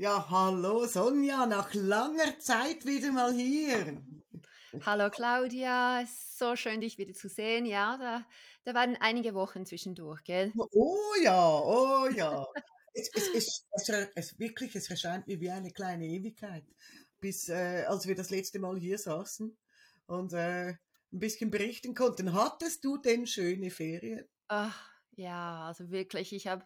Ja, hallo Sonja, nach langer Zeit wieder mal hier. Hallo Claudia, so schön dich wieder zu sehen. Ja, da, da waren einige Wochen zwischendurch, gell? Oh ja, oh ja. es, es, es, es, es, wirklich, es erscheint mir wie eine kleine Ewigkeit, bis äh, als wir das letzte Mal hier saßen und äh, ein bisschen berichten konnten. Hattest du denn schöne Ferien? Ach, ja, also wirklich, ich habe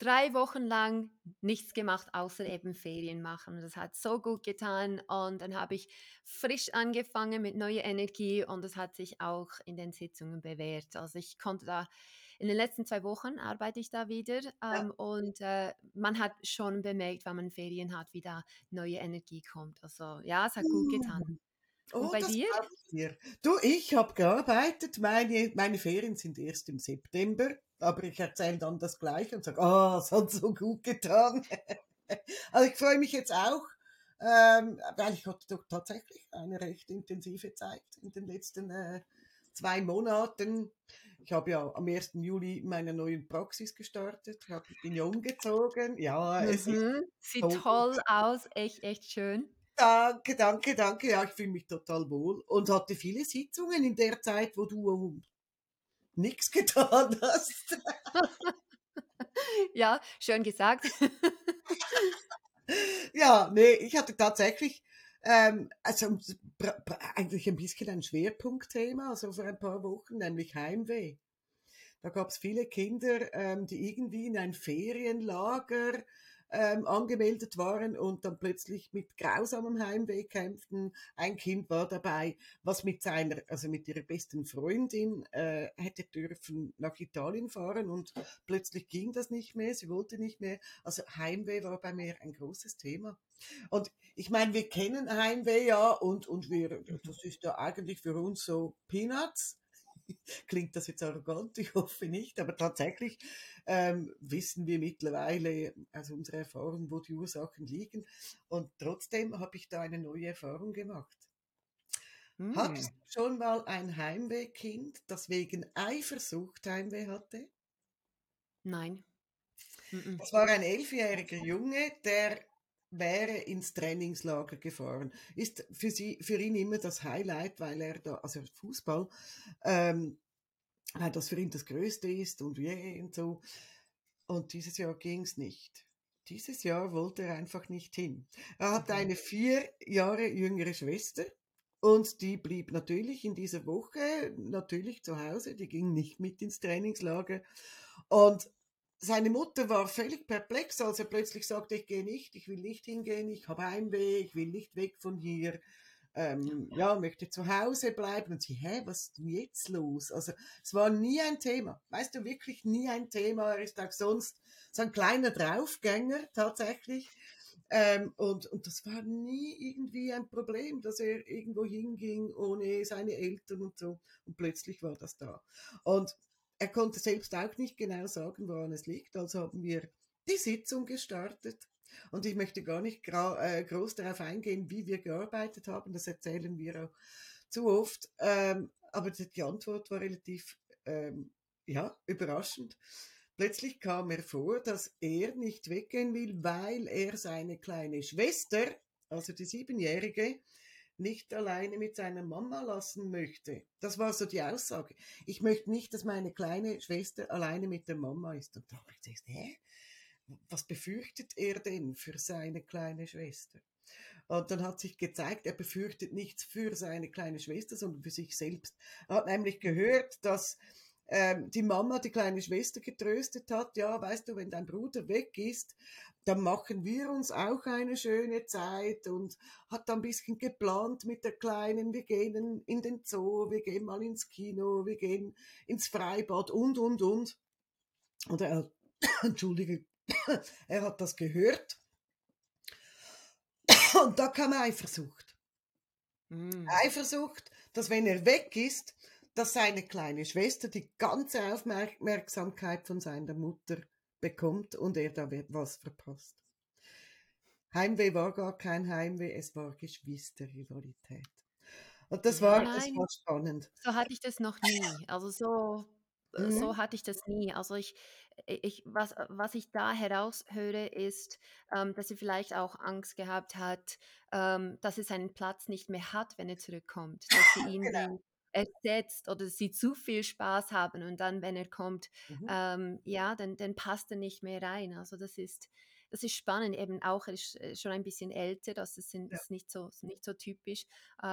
drei Wochen lang nichts gemacht, außer eben Ferien machen. Das hat so gut getan und dann habe ich frisch angefangen mit neuer Energie und das hat sich auch in den Sitzungen bewährt. Also ich konnte da in den letzten zwei Wochen arbeite ich da wieder ähm, ja. und äh, man hat schon bemerkt, wenn man Ferien hat, wie da neue Energie kommt. Also ja, es hat gut getan. Und oh, bei dir? dir? Du, ich habe gearbeitet. Meine, meine Ferien sind erst im September, aber ich erzähle dann das Gleiche und sage, oh, es hat so gut getan. also ich freue mich jetzt auch, ähm, weil ich hatte doch tatsächlich eine recht intensive Zeit in den letzten äh, zwei Monaten. Ich habe ja am 1. Juli meine neuen Praxis gestartet, hab, bin ja umgezogen. Ja, mhm. es sieht toll, toll aus, echt, echt schön. Danke, danke, danke. Ja, ich fühle mich total wohl und hatte viele Sitzungen in der Zeit, wo du nichts getan hast. ja, schön gesagt. ja, nee, ich hatte tatsächlich ähm, also eigentlich ein bisschen ein Schwerpunktthema, also vor ein paar Wochen, nämlich Heimweh. Da gab es viele Kinder, ähm, die irgendwie in ein Ferienlager ähm, angemeldet waren und dann plötzlich mit grausamem Heimweh kämpften. Ein Kind war dabei, was mit seiner, also mit ihrer besten Freundin äh, hätte dürfen nach Italien fahren und plötzlich ging das nicht mehr, sie wollte nicht mehr. Also Heimweh war bei mir ein großes Thema. Und ich meine, wir kennen Heimweh ja und, und wir, das ist ja eigentlich für uns so Peanuts. Klingt das jetzt arrogant? Ich hoffe nicht, aber tatsächlich ähm, wissen wir mittlerweile aus unserer Erfahrung, wo die Ursachen liegen. Und trotzdem habe ich da eine neue Erfahrung gemacht. Hm. Hattest du schon mal ein Heimwehkind, das wegen Eifersucht Heimweh hatte? Nein. Das war ein elfjähriger Junge, der wäre ins Trainingslager gefahren. Ist für sie, für ihn immer das Highlight, weil er da, also Fußball, ähm, weil das für ihn das Größte ist und yeah und so. Und dieses Jahr ging es nicht. Dieses Jahr wollte er einfach nicht hin. Er hat eine vier Jahre jüngere Schwester und die blieb natürlich in dieser Woche natürlich zu Hause. Die ging nicht mit ins Trainingslager. Und seine Mutter war völlig perplex, als er plötzlich sagte, ich gehe nicht, ich will nicht hingehen, ich habe Heimweh, ich will nicht weg von hier, ähm, ja, möchte zu Hause bleiben. Und sie, hä, was ist denn jetzt los? Also es war nie ein Thema, weißt du, wirklich nie ein Thema. Er ist auch sonst so ein kleiner Draufgänger tatsächlich. Ähm, und, und das war nie irgendwie ein Problem, dass er irgendwo hinging ohne seine Eltern und so. Und plötzlich war das da. Und er konnte selbst auch nicht genau sagen, woran es liegt. Also haben wir die Sitzung gestartet. Und ich möchte gar nicht äh, groß darauf eingehen, wie wir gearbeitet haben. Das erzählen wir auch zu oft. Ähm, aber die Antwort war relativ ähm, ja, überraschend. Plötzlich kam er vor, dass er nicht weggehen will, weil er seine kleine Schwester, also die Siebenjährige, nicht alleine mit seiner Mama lassen möchte. Das war so die Aussage. Ich möchte nicht, dass meine kleine Schwester alleine mit der Mama ist. Und da habe ich gesagt, hä? Was befürchtet er denn für seine kleine Schwester? Und dann hat sich gezeigt, er befürchtet nichts für seine kleine Schwester, sondern für sich selbst. Er hat nämlich gehört, dass ähm, die Mama die kleine Schwester getröstet hat, ja, weißt du, wenn dein Bruder weg ist, dann machen wir uns auch eine schöne Zeit und hat dann ein bisschen geplant mit der Kleinen, wir gehen in den Zoo, wir gehen mal ins Kino, wir gehen ins Freibad und, und, und. Und er, entschuldige, er hat das gehört und da kam Eifersucht. Mm. Eifersucht, dass wenn er weg ist, dass seine kleine Schwester die ganze Aufmerksamkeit von seiner Mutter bekommt und er da was verpasst. Heimweh war gar kein Heimweh, es war Geschwisterrivalität. Und das war, Nein, das war spannend. So hatte ich das noch nie. Also so äh, so Mhm. hatte ich das nie. Also ich ich was was ich da heraushöre, ist, ähm, dass sie vielleicht auch Angst gehabt hat, ähm, dass sie seinen Platz nicht mehr hat, wenn er zurückkommt, dass sie ihn Genau. Ersetzt oder sie zu viel Spaß haben und dann, wenn er kommt, Mhm. ähm, ja, dann dann passt er nicht mehr rein. Also, das ist das ist spannend eben auch. Er ist, äh, schon ein bisschen älter, das ist Ja, ist nicht so ist nicht so typisch,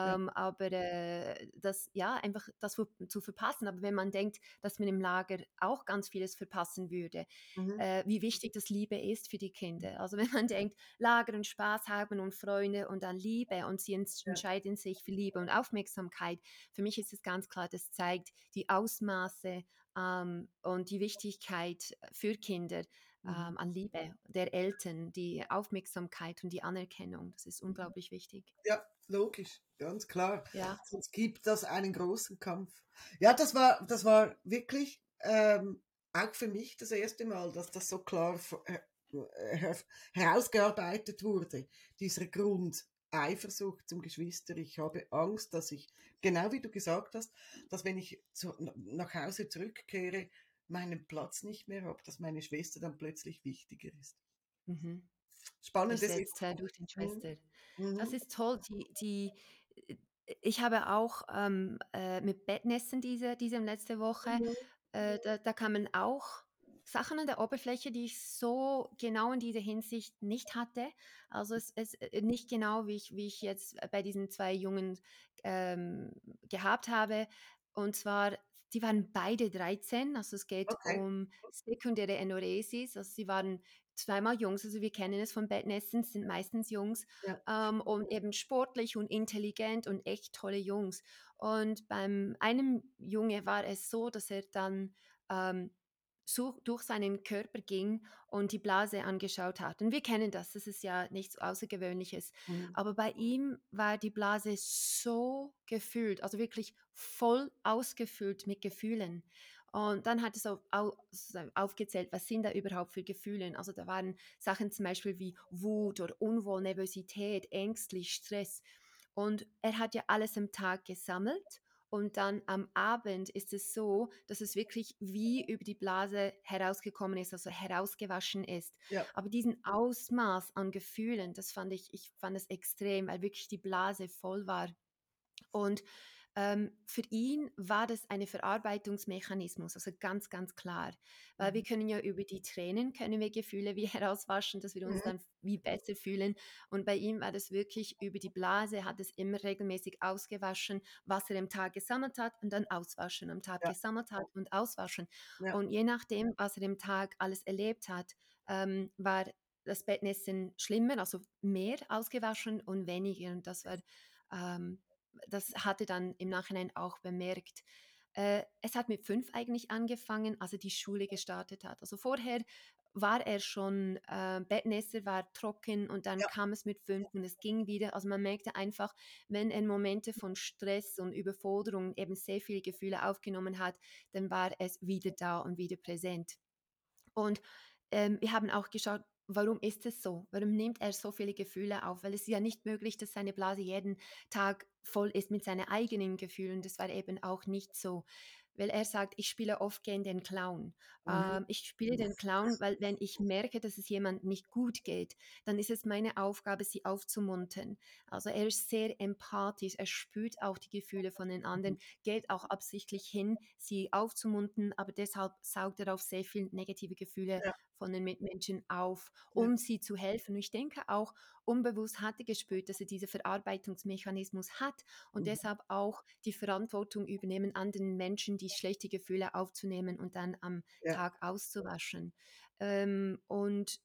ja. ähm, aber, äh, das ja, einfach das zu verpassen. Aber wenn man denkt, dass man im Lager auch ganz vieles verpassen würde, Mhm. äh, wie wichtig das Liebe ist für die Kinder. Also, wenn man denkt, Lager und Spaß haben und Freunde und dann Liebe und sie ents Ja. entscheiden sich für Liebe und Aufmerksamkeit. Für mich ist es ganz klar, das zeigt die Ausmaße, ähm, und die Wichtigkeit für Kinder. Ähm, an Liebe der Eltern, die Aufmerksamkeit und die Anerkennung. Das ist unglaublich wichtig. Ja, logisch, ganz klar. Ja. Sonst gibt das einen großen Kampf. Ja, das war, das war wirklich ähm, auch für mich das erste Mal, dass das so klar äh, herausgearbeitet wurde. Dieser Grund Eifersucht zum Geschwister. Ich habe Angst, dass ich, genau wie du gesagt hast, dass wenn ich zu, nach Hause zurückkehre, meinen Platz nicht mehr habe, dass meine Schwester dann plötzlich wichtiger ist. Mhm. Spannende Ersetzt, äh, durch die Mhm. Schwester. Das Mhm. ist toll. Die die äh, ich habe auch, ähm, äh, mit Bettnässen diese diese letzte Woche Mhm. äh, da da kamen auch Sachen an der Oberfläche, die ich so genau in dieser Hinsicht nicht hatte. Also, es es äh, nicht genau, wie ich wie ich jetzt bei diesen 2 Jungen, ähm, gehabt habe. Und zwar, die waren beide 13, also es geht Okay. um sekundäre Enuresis. Also, sie waren zweimal Jungs, also wir kennen es von Bettnässen, sind meistens Jungs, Ja. ähm, und eben sportlich und intelligent und echt tolle Jungs. Und beim einem Junge war es so, dass er dann, ähm, so durch seinen Körper ging und die Blase angeschaut hat. Und wir kennen das, das ist ja nichts Außergewöhnliches. Mhm. Aber bei ihm war die Blase so gefüllt, also wirklich voll ausgefüllt mit Gefühlen. Und dann hat es au au so aufgezählt, was sind da überhaupt für Gefühle. Also da waren Sachen zum Beispiel wie Wut oder Unwohl, Nervosität, ängstlich, Stress. Und er hat ja alles am Tag gesammelt und dann am Abend ist es so, dass es wirklich wie über die Blase herausgekommen ist, also herausgewaschen ist. Ja. Aber diesen Ausmaß an Gefühlen, das fand ich, ich fand es extrem, weil wirklich die Blase voll war. Und ähm, für ihn war das ein Verarbeitungsmechanismus, also ganz, ganz klar. Weil wir Mhm. können ja über die Tränen, können wir Gefühle wie herauswaschen, dass wir uns Mhm. dann wie besser fühlen. Und bei ihm war das wirklich über die Blase, hat es immer regelmäßig ausgewaschen, was er am Tag gesammelt hat und dann auswaschen, am Tag Ja. gesammelt hat und auswaschen. Ja. Und je nachdem, was er im Tag alles erlebt hat, ähm, war das Bettnässen schlimmer, also mehr ausgewaschen und weniger. Und das war ähm, das hatte dann im Nachhinein auch bemerkt. Äh, es hat mit 5 eigentlich angefangen, als er die Schule gestartet hat. Also vorher war er schon äh, Bettnässer, war trocken und dann Ja. kam es mit 5 und es ging wieder. Also man merkte einfach, wenn er Momente von Stress und Überforderung eben sehr viele Gefühle aufgenommen hat, dann war es wieder da und wieder präsent. Und, ähm, wir haben auch geschaut, warum ist es so? Warum nimmt er so viele Gefühle auf? Weil es ist ja nicht möglich, dass seine Blase jeden Tag voll ist mit seinen eigenen Gefühlen. Das war eben auch nicht so. Weil er sagt: „Ich spiele oft gern den Clown.“ Mhm. Ähm, ich spiele den Clown, weil wenn ich merke, dass es jemandem nicht gut geht, dann ist es meine Aufgabe, sie aufzumuntern. Also, er ist sehr empathisch, er spürt auch die Gefühle von den Mhm. anderen, geht auch absichtlich hin, sie aufzumuntern, aber deshalb saugt er auch sehr viel negative Gefühle Ja. Von den Mitmenschen auf, Ja. um sie zu helfen. Und ich denke auch, unbewusst hat er gespürt, dass er diesen Verarbeitungsmechanismus hat und Mhm. deshalb auch die Verantwortung übernehmen, anderen Menschen die schlechte Gefühle aufzunehmen und dann am Ja. Tag auszuwaschen. Ähm, und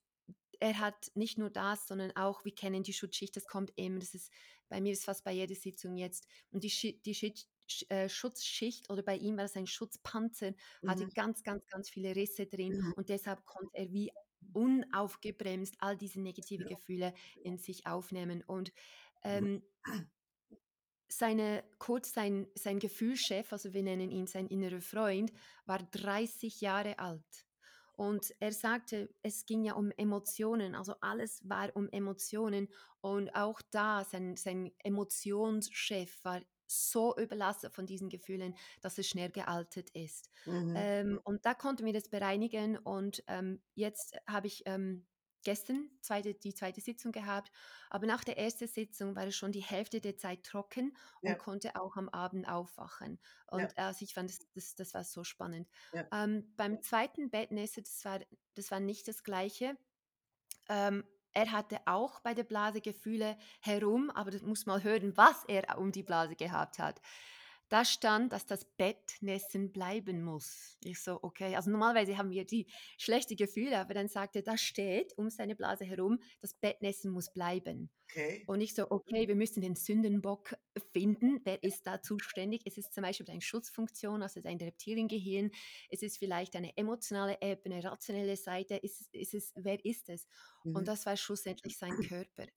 er hat nicht nur das, sondern auch, wir kennen die Schutzschicht, das kommt immer, das ist bei mir ist fast bei jeder Sitzung jetzt. Und die, die äh, Schutzschicht oder bei ihm war es ein Schutzpanzer, hatte Mhm. ganz, ganz, ganz viele Risse drin Mhm. und deshalb konnte er wie unaufgebremst all diese negative Ja. Gefühle in sich aufnehmen. Und Mhm. ähm, seine, kurz sein, sein Gefühlschef, also wir nennen ihn sein innerer Freund, war 30 Jahre alt. Und er sagte, es ging ja um Emotionen, also alles war um Emotionen. Und auch da, sein, sein Emotionschef war so überlastet von diesen Gefühlen, dass es schnell gealtert ist. Mhm. Ähm, und da konnten wir das bereinigen und ähm, jetzt habe ich ähm, gestern zweite, die zweite Sitzung gehabt, aber nach der ersten Sitzung war es schon die Hälfte der Zeit trocken und Ja, konnte auch am Abend aufwachen. ja, Und also ich fand, das, das, das war so spannend. ja. Ähm, beim zweiten Bettnässe, das war, das war nicht das gleiche. Er hatte auch bei der Blase Gefühle herum, aber das muss mal hören, was er um die Blase gehabt hat. Da stand, dass das Bettnässen bleiben muss. Ich so, okay, also normalerweise haben wir die schlechte Gefühle, aber dann sagte er, da steht um seine Blase herum, das Bettnässen muss bleiben. Okay. Und ich so, okay, wir müssen den Sündenbock finden. Wer ist da zuständig? Es ist zum Beispiel eine Schutzfunktion, also dein Reptiliengehirn. Es ist vielleicht eine emotionale Ebene, rationelle Seite. Ist, ist es, wer ist es? Und Mhm. das war schlussendlich sein Körper.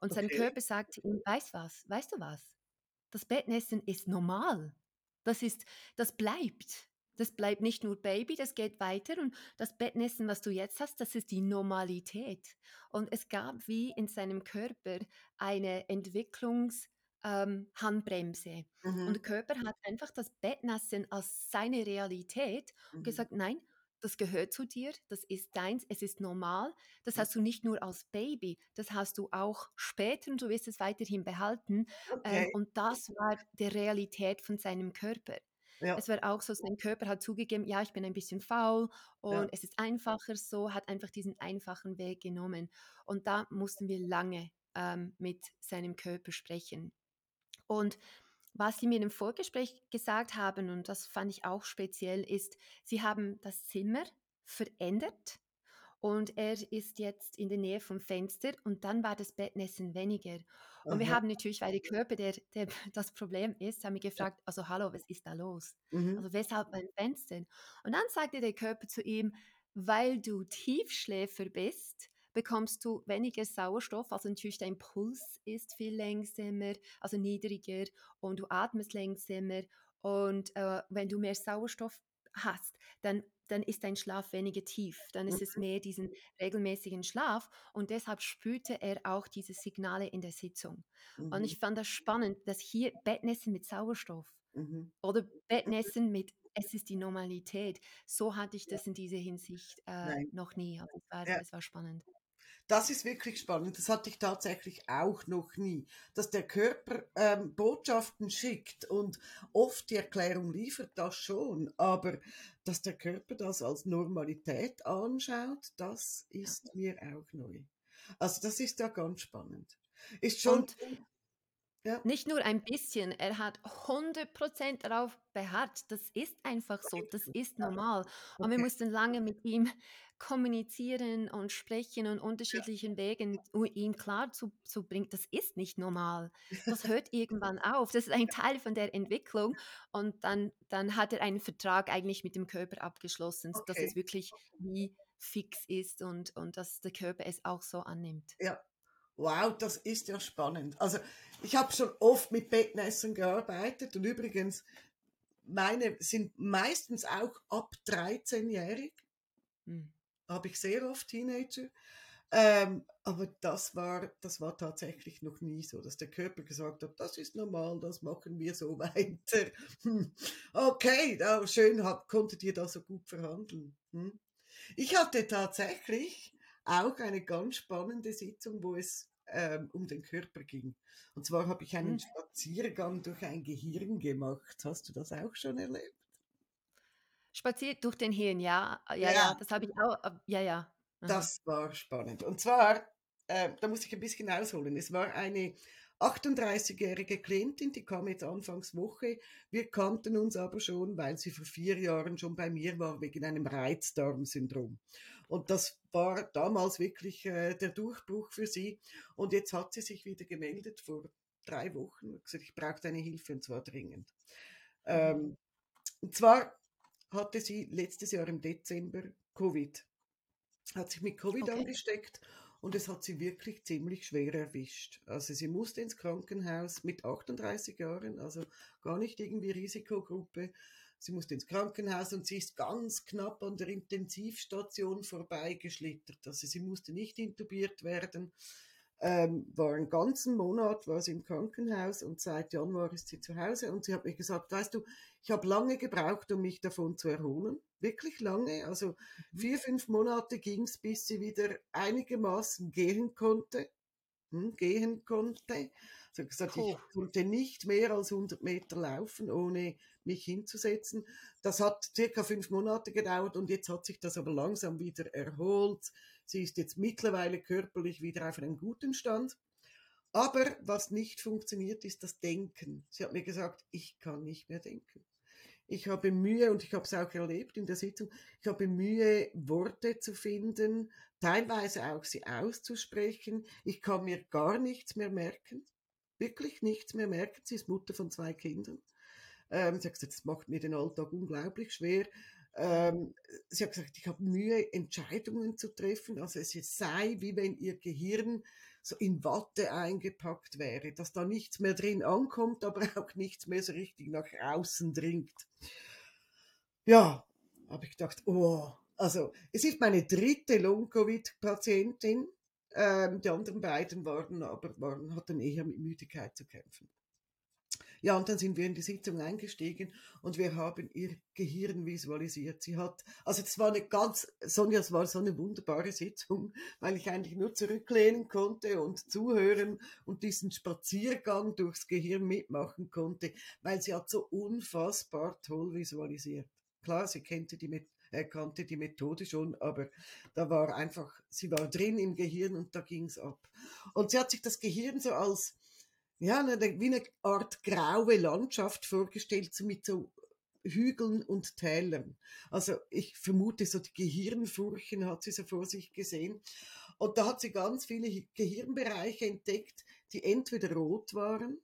Und sein Okay. Körper sagte ihm, weißt was, weißt du was? Das Bettnässen ist normal. Das ist, das bleibt. Das bleibt nicht nur Baby, das geht weiter und das Bettnässen, was du jetzt hast, das ist die Normalität. Und es gab wie in seinem Körper eine Entwicklungs- ähm, Handbremse. Und Mhm. der Körper hat einfach das Bettnässen als seine Realität und Mhm. gesagt, nein, das gehört zu dir, das ist deins, es ist normal. Das hast du nicht nur als Baby, das hast du auch später und du wirst es weiterhin behalten. Ähm, Okay. und das war die Realität von seinem Körper. Ja, Es war auch so, sein Körper hat zugegeben, ja, ich bin ein bisschen faul ja. und es ist einfacher so, hat einfach diesen einfachen Weg genommen. Und da mussten wir lange ähm, mit seinem Körper sprechen. Und was Sie mir im Vorgespräch gesagt haben, und das fand ich auch speziell, ist, Sie haben das Zimmer verändert und er ist jetzt in der Nähe vom Fenster und dann war das Bettnässen weniger. Und wir Aha. haben natürlich, weil der Körper der, der das Problem ist, haben wir gefragt, also hallo, was ist da los? Mhm. Also weshalb beim Fenster? Und dann sagte der Körper zu ihm, weil du Tiefschläfer bist, bekommst du weniger Sauerstoff, also natürlich dein Puls ist viel langsamer, also niedriger und du atmest langsamer und äh, wenn du mehr Sauerstoff hast, dann, dann ist dein Schlaf weniger tief, dann ist es Mhm. mehr diesen regelmäßigen Schlaf und deshalb spürte er auch diese Signale in der Sitzung. Und Mhm. ich fand das spannend, dass hier Bettnässen mit Sauerstoff Mhm. oder Bettnässen mit es ist die Normalität. So hatte ich das in dieser Hinsicht äh, noch nie. Also es, war, Ja. es war spannend. Das ist wirklich spannend. Das hatte ich tatsächlich auch noch nie. Dass der Körper ähm, Botschaften schickt und oft die Erklärung liefert, das schon. Aber dass der Körper das als Normalität anschaut, das ist mir auch neu. Also das ist ja ganz spannend. Ist schon, Und ja, nicht nur ein bisschen, er hat 100% darauf beharrt. Das ist einfach so, das ist normal. Und wir mussten lange mit ihm kommunizieren und sprechen und unterschiedlichen Wegen, um ihm klar zu, zu bringen, das ist nicht normal. Das hört irgendwann auf. Das ist ein Teil von der Entwicklung. Und dann, dann hat er einen Vertrag eigentlich mit dem Körper abgeschlossen, dass Okay. es wirklich wie fix ist und, und dass der Körper es auch so annimmt. Ja. Wow, das ist ja spannend. Also ich habe schon oft mit Bettnässen gearbeitet und übrigens, meine sind meistens auch ab 13-jährig. Hm. Habe ich sehr oft Teenager. Ähm, aber das war, das war tatsächlich noch nie so, dass der Körper gesagt hat, das ist normal, das machen wir so weiter. Okay, ja, schön, hab, konntet ihr da so gut verhandeln. Hm. Ich hatte tatsächlich auch eine ganz spannende Sitzung, wo es ähm, um den Körper ging. Und zwar habe ich einen Hm. Spaziergang durch ein Gehirn gemacht. Hast du das auch schon erlebt? Spaziert durch den Hirn, ja, ja, Ja, ja, das habe ich auch, äh, ja, ja. Aha. das war spannend. Und zwar, äh, da muss ich ein bisschen ausholen. Es war eine 38-jährige Klientin, die kam jetzt Anfangswoche. Wir kannten uns aber schon, weil sie vor vier Jahren schon bei mir war, wegen einem Reizdarmsyndrom. Und das war damals wirklich äh, der Durchbruch für sie. Und jetzt hat sie sich wieder gemeldet vor drei Wochen und gesagt, ich brauche deine Hilfe und zwar dringend. Mhm. Ähm, und zwar hatte sie letztes Jahr im Dezember Covid. Hat sich mit Covid Okay. angesteckt und es hat sie wirklich ziemlich schwer erwischt. Also sie musste ins Krankenhaus mit 38 Jahren, also gar nicht irgendwie Risikogruppe. Sie musste ins Krankenhaus und sie ist ganz knapp an der Intensivstation vorbeigeschlittert. Also sie musste nicht intubiert werden. Ähm, war einen ganzen Monat war sie im Krankenhaus und seit Januar ist sie zu Hause und sie hat mir gesagt, weißt du, ich habe lange gebraucht, um mich davon zu erholen, wirklich lange, also mhm. vier, fünf Monate ging es, bis sie wieder einigermaßen gehen konnte, hm, gehen konnte. Sie hat gesagt, oh. ich konnte nicht mehr als 100 Meter laufen, ohne mich hinzusetzen. Das hat circa fünf Monate gedauert und jetzt hat sich das aber langsam wieder erholt. Sie ist jetzt mittlerweile körperlich wieder auf einem guten Stand. Aber was nicht funktioniert, ist das Denken. Sie hat mir gesagt, ich kann nicht mehr denken. Ich habe Mühe, und ich habe es auch erlebt in der Sitzung, ich habe Mühe, Worte zu finden, teilweise auch sie auszusprechen. Ich kann mir gar nichts mehr merken wirklich nichts mehr merken. Sie ist Mutter von zwei Kindern. Ähm, sie hat gesagt, das macht mir den Alltag unglaublich schwer. Ähm, sie hat gesagt, ich habe Mühe, Entscheidungen zu treffen. Also es sei, wie wenn ihr Gehirn so in Watte eingepackt wäre, dass da nichts mehr drin ankommt, aber auch nichts mehr so richtig nach außen dringt. Ja, habe ich gedacht, oh, also es ist meine dritte Long-Covid-Patientin. Ähm, die anderen beiden waren aber waren, hatten eher mit Müdigkeit zu kämpfen. Ja, und dann sind wir in die Sitzung eingestiegen und wir haben ihr Gehirn visualisiert. Sie hat, also es war eine ganz, Sonja, es war so eine wunderbare Sitzung, weil ich eigentlich nur zurücklehnen konnte und zuhören und diesen Spaziergang durchs Gehirn mitmachen konnte, weil sie hat so unfassbar toll visualisiert. Klar, sie kannte die, er kannte die Methode schon, aber da war einfach, sie war drin im Gehirn und da ging es ab. Und sie hat sich das Gehirn so als, ja, wie eine Art graue Landschaft vorgestellt, so mit so Hügeln und Tälern. Also ich vermute, so die Gehirnfurchen hat sie so vor sich gesehen. Und da hat sie ganz viele Gehirnbereiche entdeckt, die entweder rot waren,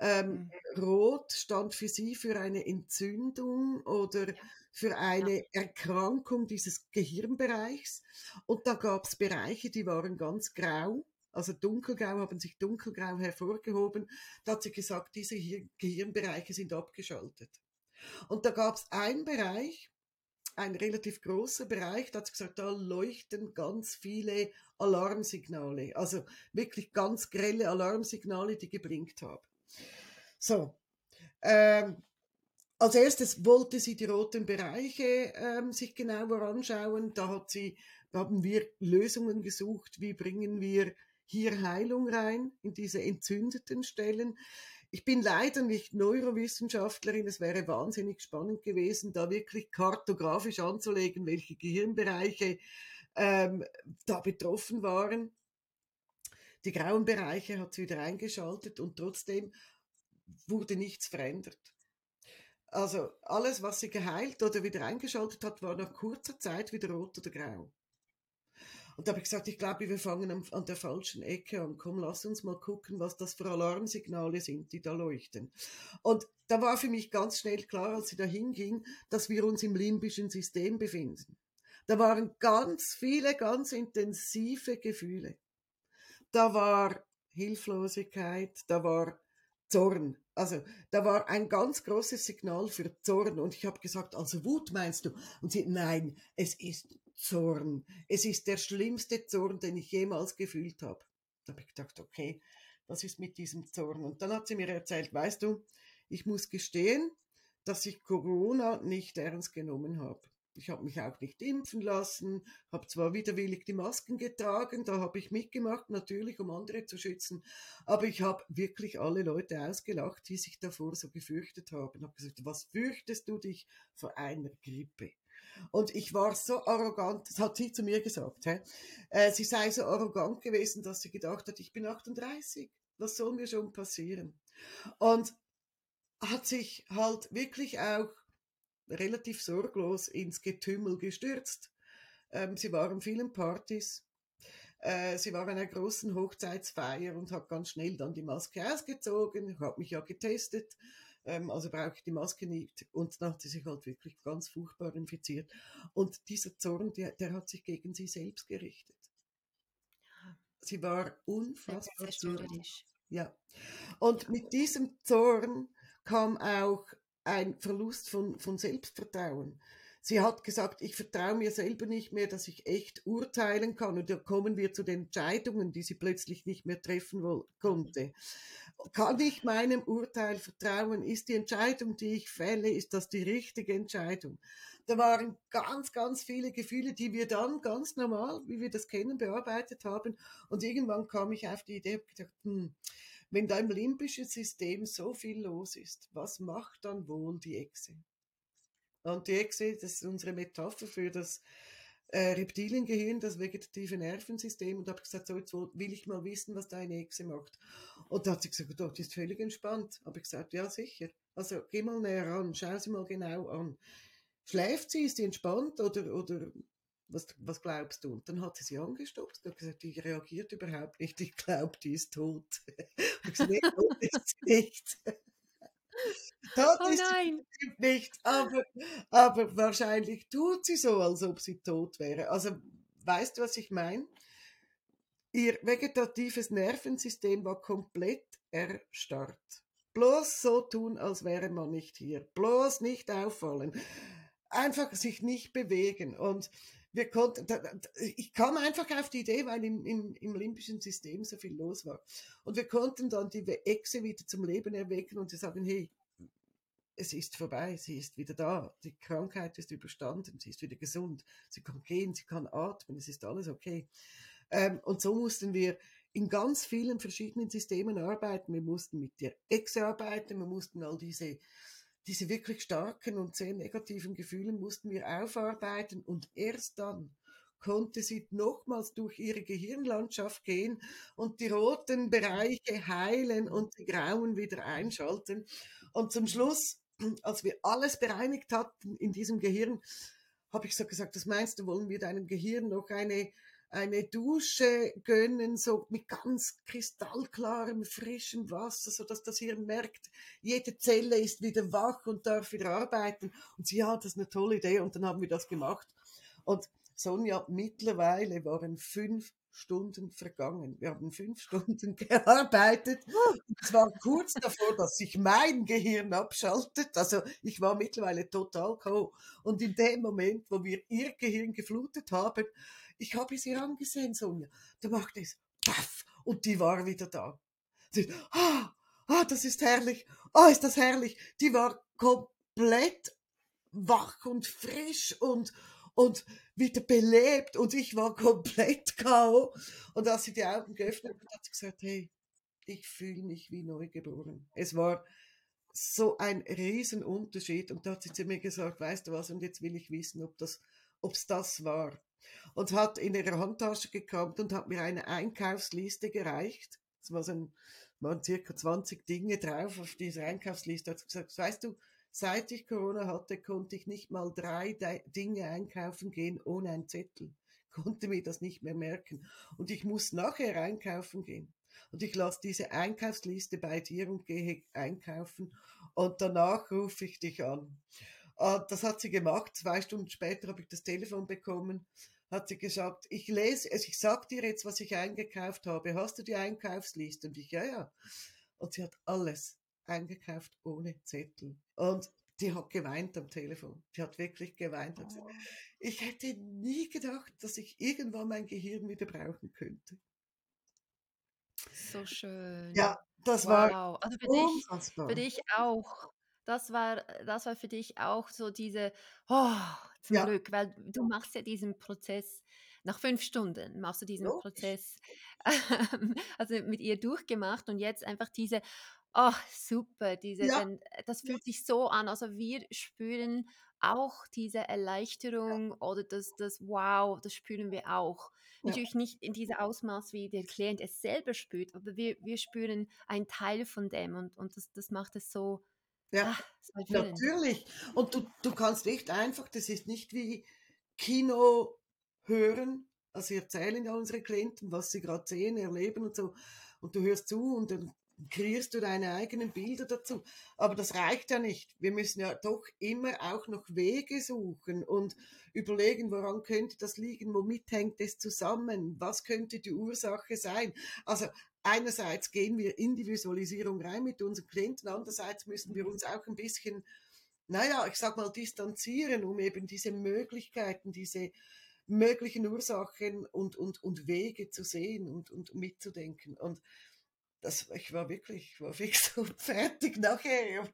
ähm, mhm. Rot stand für sie für eine Entzündung oder für eine Erkrankung dieses Gehirnbereichs. Und da gab es Bereiche, die waren ganz grau, also dunkelgrau, haben sich dunkelgrau hervorgehoben. Da hat sie gesagt, diese Gehirnbereiche sind abgeschaltet. Und da gab es einen Bereich, ein relativ großer Bereich, da hat sie gesagt, da leuchten ganz viele Alarmsignale, also wirklich ganz grelle Alarmsignale, die geblinkt haben. So, ähm, als erstes wollte sie die roten Bereiche ähm, sich genauer anschauen. Da hat sie, da haben wir Lösungen gesucht. Wie bringen wir hier Heilung rein in diese entzündeten Stellen? Ich bin leider nicht Neurowissenschaftlerin. Es wäre wahnsinnig spannend gewesen, da wirklich kartografisch anzulegen, welche Gehirnbereiche ähm, da betroffen waren. Die grauen Bereiche hat sie wieder eingeschaltet und trotzdem wurde nichts verändert. Also alles, was sie geheilt oder wieder eingeschaltet hat, war nach kurzer Zeit wieder rot oder grau. Und da habe ich gesagt, ich glaube, wir fangen an, der falschen Ecke an. Komm, lass uns mal gucken, was das für Alarmsignale sind, die da leuchten. Und da war für mich ganz schnell klar, als sie da hinging, dass wir uns im limbischen System befinden. Da waren ganz viele, ganz intensive Gefühle. Da war Hilflosigkeit, da war Zorn. Also da war ein ganz großes Signal für Zorn und ich habe gesagt, also Wut meinst du? Und sie, nein, es ist Zorn. Es ist der schlimmste Zorn, den ich jemals gefühlt habe. Da habe ich gedacht, okay, was ist mit diesem Zorn? Und dann hat sie mir erzählt, weißt du, ich muss gestehen, dass ich Corona nicht ernst genommen habe. Ich habe mich auch nicht impfen lassen, habe zwar widerwillig die Masken getragen, da habe ich mitgemacht, natürlich, um andere zu schützen, aber ich habe wirklich alle Leute ausgelacht, die sich davor so gefürchtet haben. Ich habe gesagt, was fürchtest du dich vor einer Grippe? Und ich war so arrogant, das hat sie zu mir gesagt, hä? Äh, sie sei so arrogant gewesen, dass sie gedacht hat, ich bin 38, was soll mir schon passieren? Und hat sich halt wirklich auch relativ sorglos ins Getümmel gestürzt. Ähm, sie waren vielen Partys. Äh, sie war an einer großen Hochzeitsfeier und hat ganz schnell dann die Maske ausgezogen. Habe mich ja getestet, ähm, also brauche ich die Maske nicht. Und dann hat sie sich halt wirklich ganz furchtbar infiziert. Und dieser Zorn, der, der hat sich gegen sie selbst gerichtet. Sie war unfassbar zornig. Ja. Und mit diesem Zorn kam auch ein Verlust von, von Selbstvertrauen. Sie hat gesagt, ich vertraue mir selber nicht mehr, dass ich echt urteilen kann. Und da kommen wir zu den Entscheidungen, die sie plötzlich nicht mehr treffen konnte. Kann ich meinem Urteil vertrauen? Ist die Entscheidung, die ich fälle, ist das die richtige Entscheidung? Da waren ganz, ganz viele Gefühle, die wir dann ganz normal, wie wir das kennen, bearbeitet haben. Und irgendwann kam ich auf die Idee, habe gedacht, hm, wenn da im limbischen System so viel los ist, was macht dann wohl die Echse? Und die Echse, das ist unsere Metapher für das äh, Reptiliengehirn, das vegetative Nervensystem. Und habe gesagt, so, jetzt will ich mal wissen, was deine Echse macht. Und da hat sie gesagt, oh, die ist völlig entspannt. Habe ich gesagt, ja, sicher. Also geh mal näher ran, schau sie mal genau an. Schläft sie, ist sie entspannt oder, oder was, was glaubst du? Und dann hat sie sie angestopft und gesagt, die reagiert überhaupt nicht, ich glaube, die ist tot. ich gesagt, nee, tot ist sie nicht. Tot oh ist nein. sie nicht, aber, aber wahrscheinlich tut sie so, als ob sie tot wäre. Also, weißt du, was ich meine? Ihr vegetatives Nervensystem war komplett erstarrt. Bloß so tun, als wäre man nicht hier. Bloß nicht auffallen. Einfach sich nicht bewegen. Und wir konnten, ich kam einfach auf die Idee, weil im, im, im limbischen System so viel los war. Und wir konnten dann die Echse wieder zum Leben erwecken und sie sagen, hey, es ist vorbei, sie ist wieder da, die Krankheit ist überstanden, sie ist wieder gesund, sie kann gehen, sie kann atmen, es ist alles okay. Ähm, und so mussten wir in ganz vielen verschiedenen Systemen arbeiten. Wir mussten mit der Echse arbeiten, wir mussten all diese diese wirklich starken und sehr negativen Gefühle mussten wir aufarbeiten und erst dann konnte sie nochmals durch ihre Gehirnlandschaft gehen und die roten Bereiche heilen und die grauen wieder einschalten. Und zum Schluss, als wir alles bereinigt hatten in diesem Gehirn, habe ich so gesagt, das meinst wollen wir deinem Gehirn noch eine eine Dusche gönnen, so mit ganz kristallklarem, frischem Wasser, so dass das Hirn merkt, jede Zelle ist wieder wach und darf wieder arbeiten. Und sie, ja, das ist eine tolle Idee. Und dann haben wir das gemacht. Und Sonja, mittlerweile waren fünf Stunden vergangen. Wir haben fünf Stunden gearbeitet. Es war kurz davor, dass sich mein Gehirn abschaltet. Also ich war mittlerweile total K.O. Und in dem Moment, wo wir ihr Gehirn geflutet haben, ich habe sie angesehen, Sonja. Da machte es paff und die war wieder da. Sie, ah, ah, das ist herrlich. Ah, ist das herrlich. Die war komplett wach und frisch und, und wieder belebt und ich war komplett K.O. Und als sie die Augen geöffnet hat, hat sie gesagt, hey, ich fühle mich wie neugeboren. Es war so ein Riesenunterschied und da hat sie zu mir gesagt, weißt du was, und jetzt will ich wissen, ob das, ob's das war und hat in ihre Handtasche gekramt und hat mir eine Einkaufsliste gereicht. Es war so ein, waren circa 20 Dinge drauf auf dieser Einkaufsliste. Hat gesagt, weißt du, seit ich Corona hatte, konnte ich nicht mal drei Dinge einkaufen gehen ohne einen Zettel. Konnte mir das nicht mehr merken. Und ich muss nachher einkaufen gehen. Und ich lasse diese Einkaufsliste bei dir und gehe einkaufen. Und danach rufe ich dich an. Und das hat sie gemacht. Zwei Stunden später habe ich das Telefon bekommen hat sie gesagt, ich lese, also ich sag dir jetzt, was ich eingekauft habe. Hast du die Einkaufsliste? Und ich, ja, ja. Und sie hat alles eingekauft ohne Zettel. Und die hat geweint am Telefon. Die hat wirklich geweint. Oh. Ich hätte nie gedacht, dass ich irgendwann mein Gehirn wieder brauchen könnte. So schön. Ja, das wow. war also für dich, für dich auch. Das war, das war für dich auch so diese, oh, zum ja. Glück, weil du machst ja diesen Prozess, nach fünf Stunden machst du diesen Logisch. Prozess also mit ihr durchgemacht und jetzt einfach diese, oh, super, diese, ja. denn, äh, das fühlt sich so an, also wir spüren auch diese Erleichterung ja. oder das, das Wow, das spüren wir auch. Ja. Natürlich nicht in diesem Ausmaß, wie der Klient es selber spürt, aber wir, wir spüren einen Teil von dem und, und das, das macht es so, ja, ah, natürlich. Und du, du kannst echt einfach, das ist nicht wie Kino hören. Also wir erzählen ja unsere Klienten, was sie gerade sehen, erleben und so. Und du hörst zu und dann kreierst du deine eigenen Bilder dazu. Aber das reicht ja nicht. Wir müssen ja doch immer auch noch Wege suchen und überlegen, woran könnte das liegen, womit hängt es zusammen, was könnte die Ursache sein. Also einerseits gehen wir in die Visualisierung rein mit unseren Klienten, andererseits müssen wir uns auch ein bisschen naja, ich sag mal, distanzieren, um eben diese Möglichkeiten, diese möglichen Ursachen und, und, und Wege zu sehen und, und mitzudenken. Und das, ich war wirklich, ich war fix und fertig nachher.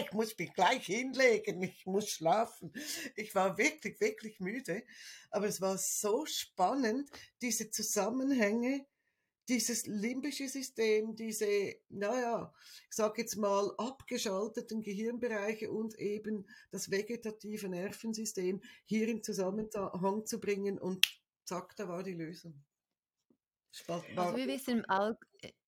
Ich muss mich gleich hinlegen, ich muss schlafen. Ich war wirklich, wirklich müde. Aber es war so spannend, diese Zusammenhänge dieses limbische System, diese, naja, ich sage jetzt mal, abgeschalteten Gehirnbereiche und eben das vegetative Nervensystem hier in Zusammenhang zu bringen und zack, da war die Lösung. Also wir wissen im, All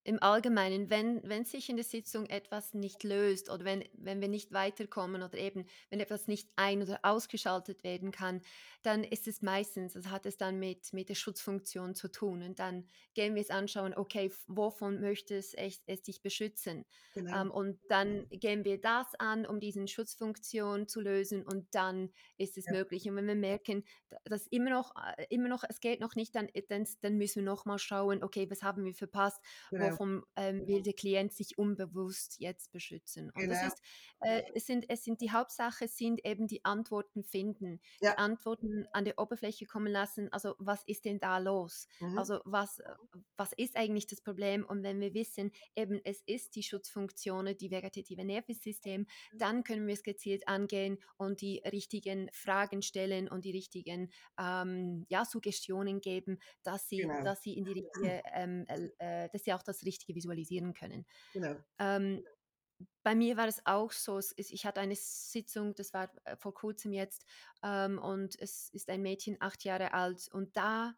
im Allgemeinen, wenn, wenn sich in der Sitzung etwas nicht löst oder wenn, wenn wir nicht weiterkommen oder eben wenn etwas nicht ein- oder ausgeschaltet werden kann, dann ist es meistens, das hat es dann mit, mit der Schutzfunktion zu tun. Und dann gehen wir es anschauen, okay, wovon möchte es, echt, es sich beschützen? Genau. Ähm, und dann gehen wir das an, um diesen Schutzfunktion zu lösen und dann ist es ja. möglich. Und wenn wir merken, dass immer noch, äh, immer noch, es geht noch nicht, dann, dann, dann müssen wir nochmal schauen, okay, was haben wir verpasst? Genau wovon ähm, will der Klient sich unbewusst jetzt beschützen. Und genau. das ist, äh, es, sind, es sind die Hauptsache sind eben die Antworten finden, ja. die Antworten an die Oberfläche kommen lassen. Also was ist denn da los? Mhm. Also was, was ist eigentlich das Problem? Und wenn wir wissen, eben es ist die Schutzfunktion, die vegetative Nervensystem, mhm. dann können wir es gezielt angehen und die richtigen Fragen stellen und die richtigen ähm, ja, Suggestionen geben, dass sie, genau. dass sie in die richtige, ähm, äh, dass sie auch das Richtige visualisieren können. Genau. Ähm, bei mir war es auch so, ich hatte eine Sitzung, das war äh, vor kurzem jetzt, ähm, und es ist ein Mädchen, acht Jahre alt, und da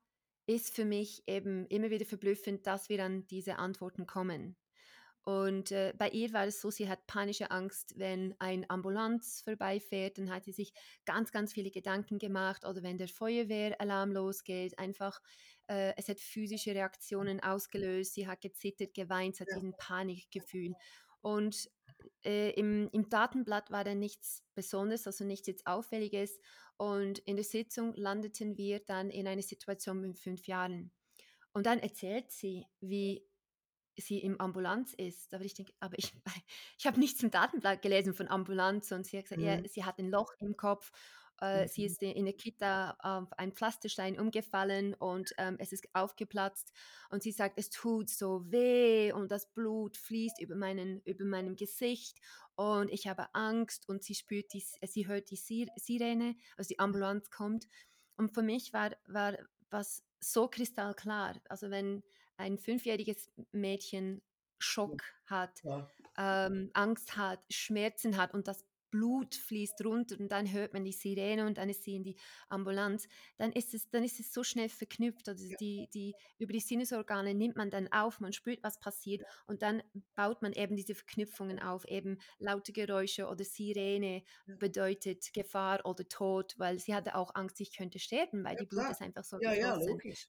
ist für mich eben immer wieder verblüffend, dass wir an diese Antworten kommen. Und äh, bei ihr war es so, sie hat panische Angst, wenn ein Ambulanz vorbeifährt, dann hat sie sich ganz, ganz viele Gedanken gemacht oder wenn der Feuerwehralarm losgeht, einfach, äh, es hat physische Reaktionen ausgelöst, sie hat gezittert, geweint, sie hat ja. diesen Panikgefühl. Und äh, im, im Datenblatt war dann nichts Besonderes, also nichts jetzt Auffälliges. Und in der Sitzung landeten wir dann in eine Situation mit fünf Jahren. Und dann erzählt sie, wie sie im Ambulanz ist. Aber ich denke, aber ich, ich habe nichts im Datenblatt gelesen von Ambulanz und sie hat gesagt, mhm. ja, sie hat ein Loch im Kopf. Äh, mhm. Sie ist in der Kita auf einen Pflasterstein umgefallen und ähm, es ist aufgeplatzt. Und sie sagt, es tut so weh und das Blut fließt über, meinen, über meinem Gesicht und ich habe Angst und sie spürt die, sie hört die Sirene, also die Ambulanz kommt. Und für mich war, war was so kristallklar. Also wenn ein fünfjähriges Mädchen Schock hat, ja. ähm, Angst hat, Schmerzen hat und das Blut fließt runter und dann hört man die Sirene und dann ist sie in die Ambulanz, dann ist es, dann ist es so schnell verknüpft. Also ja. die, die, über die Sinnesorgane nimmt man dann auf, man spürt, was passiert ja. und dann baut man eben diese Verknüpfungen auf. Eben laute Geräusche oder Sirene ja. bedeutet Gefahr oder Tod, weil sie hatte auch Angst, ich könnte sterben, weil die Blut ist einfach so ja, ja, logisch.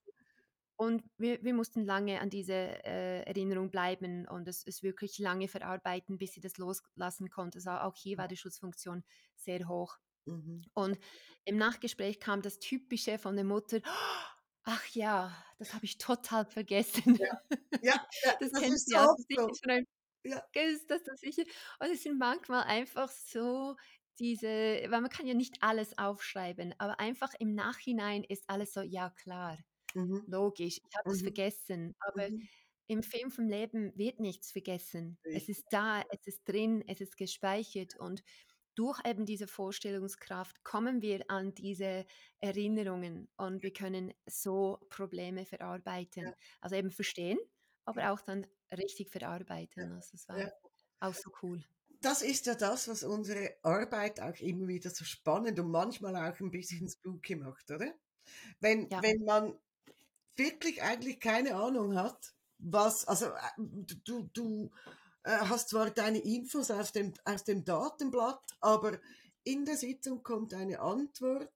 Und wir, wir mussten lange an diese äh, Erinnerung bleiben und es, es wirklich lange verarbeiten, bis sie das loslassen konnte. Also auch hier war die Schutzfunktion sehr hoch. Mhm. Und im Nachgespräch kam das Typische von der Mutter, ach ja, das habe ich total vergessen. Ja, ja, ja das, das kennst du ja. So. Schon ja. Ist das, das sicher. Und es sind manchmal einfach so diese, weil man kann ja nicht alles aufschreiben, aber einfach im Nachhinein ist alles so, ja klar. Mhm. Logisch, ich habe es mhm. vergessen, aber mhm. im Film vom Leben wird nichts vergessen. Richtig. Es ist da, es ist drin, es ist gespeichert und durch eben diese Vorstellungskraft kommen wir an diese Erinnerungen und wir können so Probleme verarbeiten. Ja. Also eben verstehen, aber auch dann richtig verarbeiten. Ja. Also es war ja. auch so cool. Das ist ja das, was unsere Arbeit auch immer wieder so spannend und manchmal auch ein bisschen spooky macht, oder? Wenn, wenn man wirklich eigentlich keine Ahnung hat, was, also äh, du, du äh, hast zwar deine Infos aus dem, aus dem Datenblatt, aber in der Sitzung kommt eine Antwort,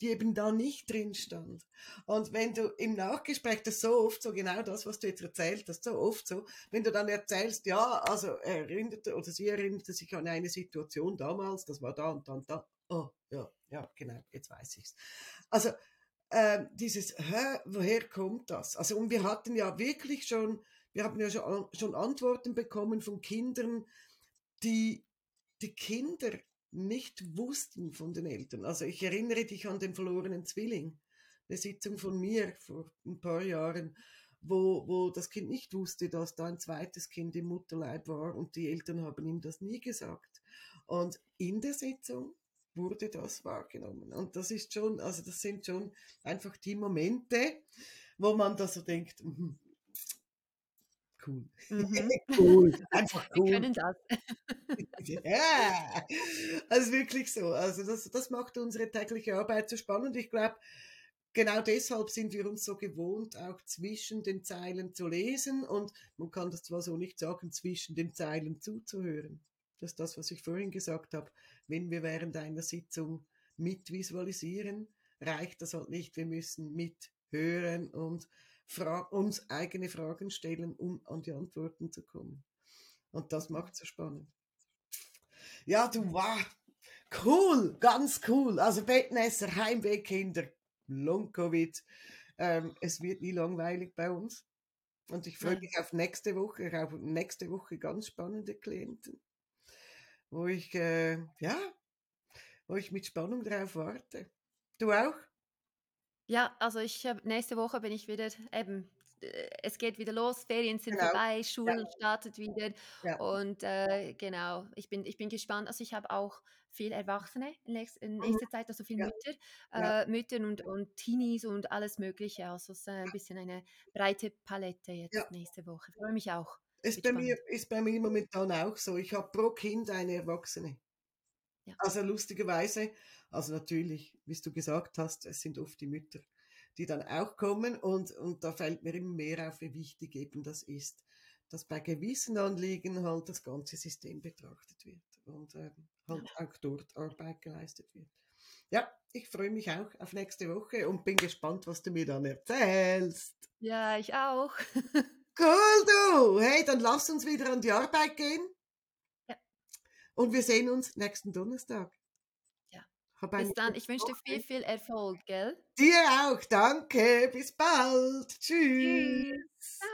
die eben da nicht drin stand. Und wenn du im Nachgespräch, das so oft so, genau das, was du jetzt erzählt hast, so oft so, wenn du dann erzählst, ja, also er erinnerte oder sie erinnerte sich an eine Situation damals, das war da und dann da, oh, ja, ja, genau, jetzt weiß ich's. Also, äh, dieses, hä, woher kommt das? Also, und wir hatten ja wirklich schon, wir haben ja schon, schon Antworten bekommen von Kindern, die, die Kinder nicht wussten von den Eltern. Also ich erinnere dich an den verlorenen Zwilling, eine Sitzung von mir vor ein paar Jahren, wo, wo das Kind nicht wusste, dass da ein zweites Kind im Mutterleib war und die Eltern haben ihm das nie gesagt. Und in der Sitzung wurde das wahrgenommen. Und das ist schon, also das sind schon einfach die Momente, wo man da so denkt, mm, cool. Mhm. cool, einfach cool. Wir können das. ja, also wirklich so. Also das, das macht unsere tägliche Arbeit so spannend. Ich glaube, genau deshalb sind wir uns so gewohnt, auch zwischen den Zeilen zu lesen und man kann das zwar so nicht sagen, zwischen den Zeilen zuzuhören. Das ist das, was ich vorhin gesagt habe. Wenn wir während einer Sitzung mitvisualisieren, reicht das halt nicht. Wir müssen mithören und uns eigene Fragen stellen, um an die Antworten zu kommen. Und das macht es so spannend. Ja, du, wow, cool, ganz cool. Also Bettnässer, Heimwegkinder, Long-Covid. Ähm, es wird nie langweilig bei uns. Und ich freue mich auf nächste Woche, auf nächste Woche ganz spannende Klienten, wo ich, äh, ja, wo ich mit Spannung drauf warte. Du auch? Ja, also ich habe nächste Woche bin ich wieder eben äh, es geht wieder los, Ferien sind Genau. vorbei, Schule Ja, startet wieder ja, und, äh, genau, ich bin ich bin gespannt. Also, ich habe auch viel Erwachsene in mhm, nächster Zeit, also viel ja, Mütter äh, Mütter und und Teenies und alles Mögliche. Also, es ist, äh, 'n bisschen eine breite Palette jetzt nächste Woche. Freue mich auch. Ist bei mir, ist bei mir momentan auch so. Ich habe pro Kind eine Erwachsene. Ja. Also lustigerweise, also natürlich, wie du gesagt hast, es sind oft die Mütter, die dann auch kommen und, und da fällt mir immer mehr auf, wie wichtig eben das ist, dass bei gewissen Anliegen halt das ganze System betrachtet wird und ähm, halt Ja. auch dort Arbeit geleistet wird. Ja, ich freue mich auch auf nächste Woche und bin gespannt, was du mir dann erzählst. Ja, ich auch. Cool, du! Hey, dann lass uns wieder an die Arbeit gehen Ja, und wir sehen uns nächsten Donnerstag. ja. Bis dann. Ich wünsche dir viel, viel Erfolg, gell? Dir auch, danke. Bis bald. Tschüss. Tschüss.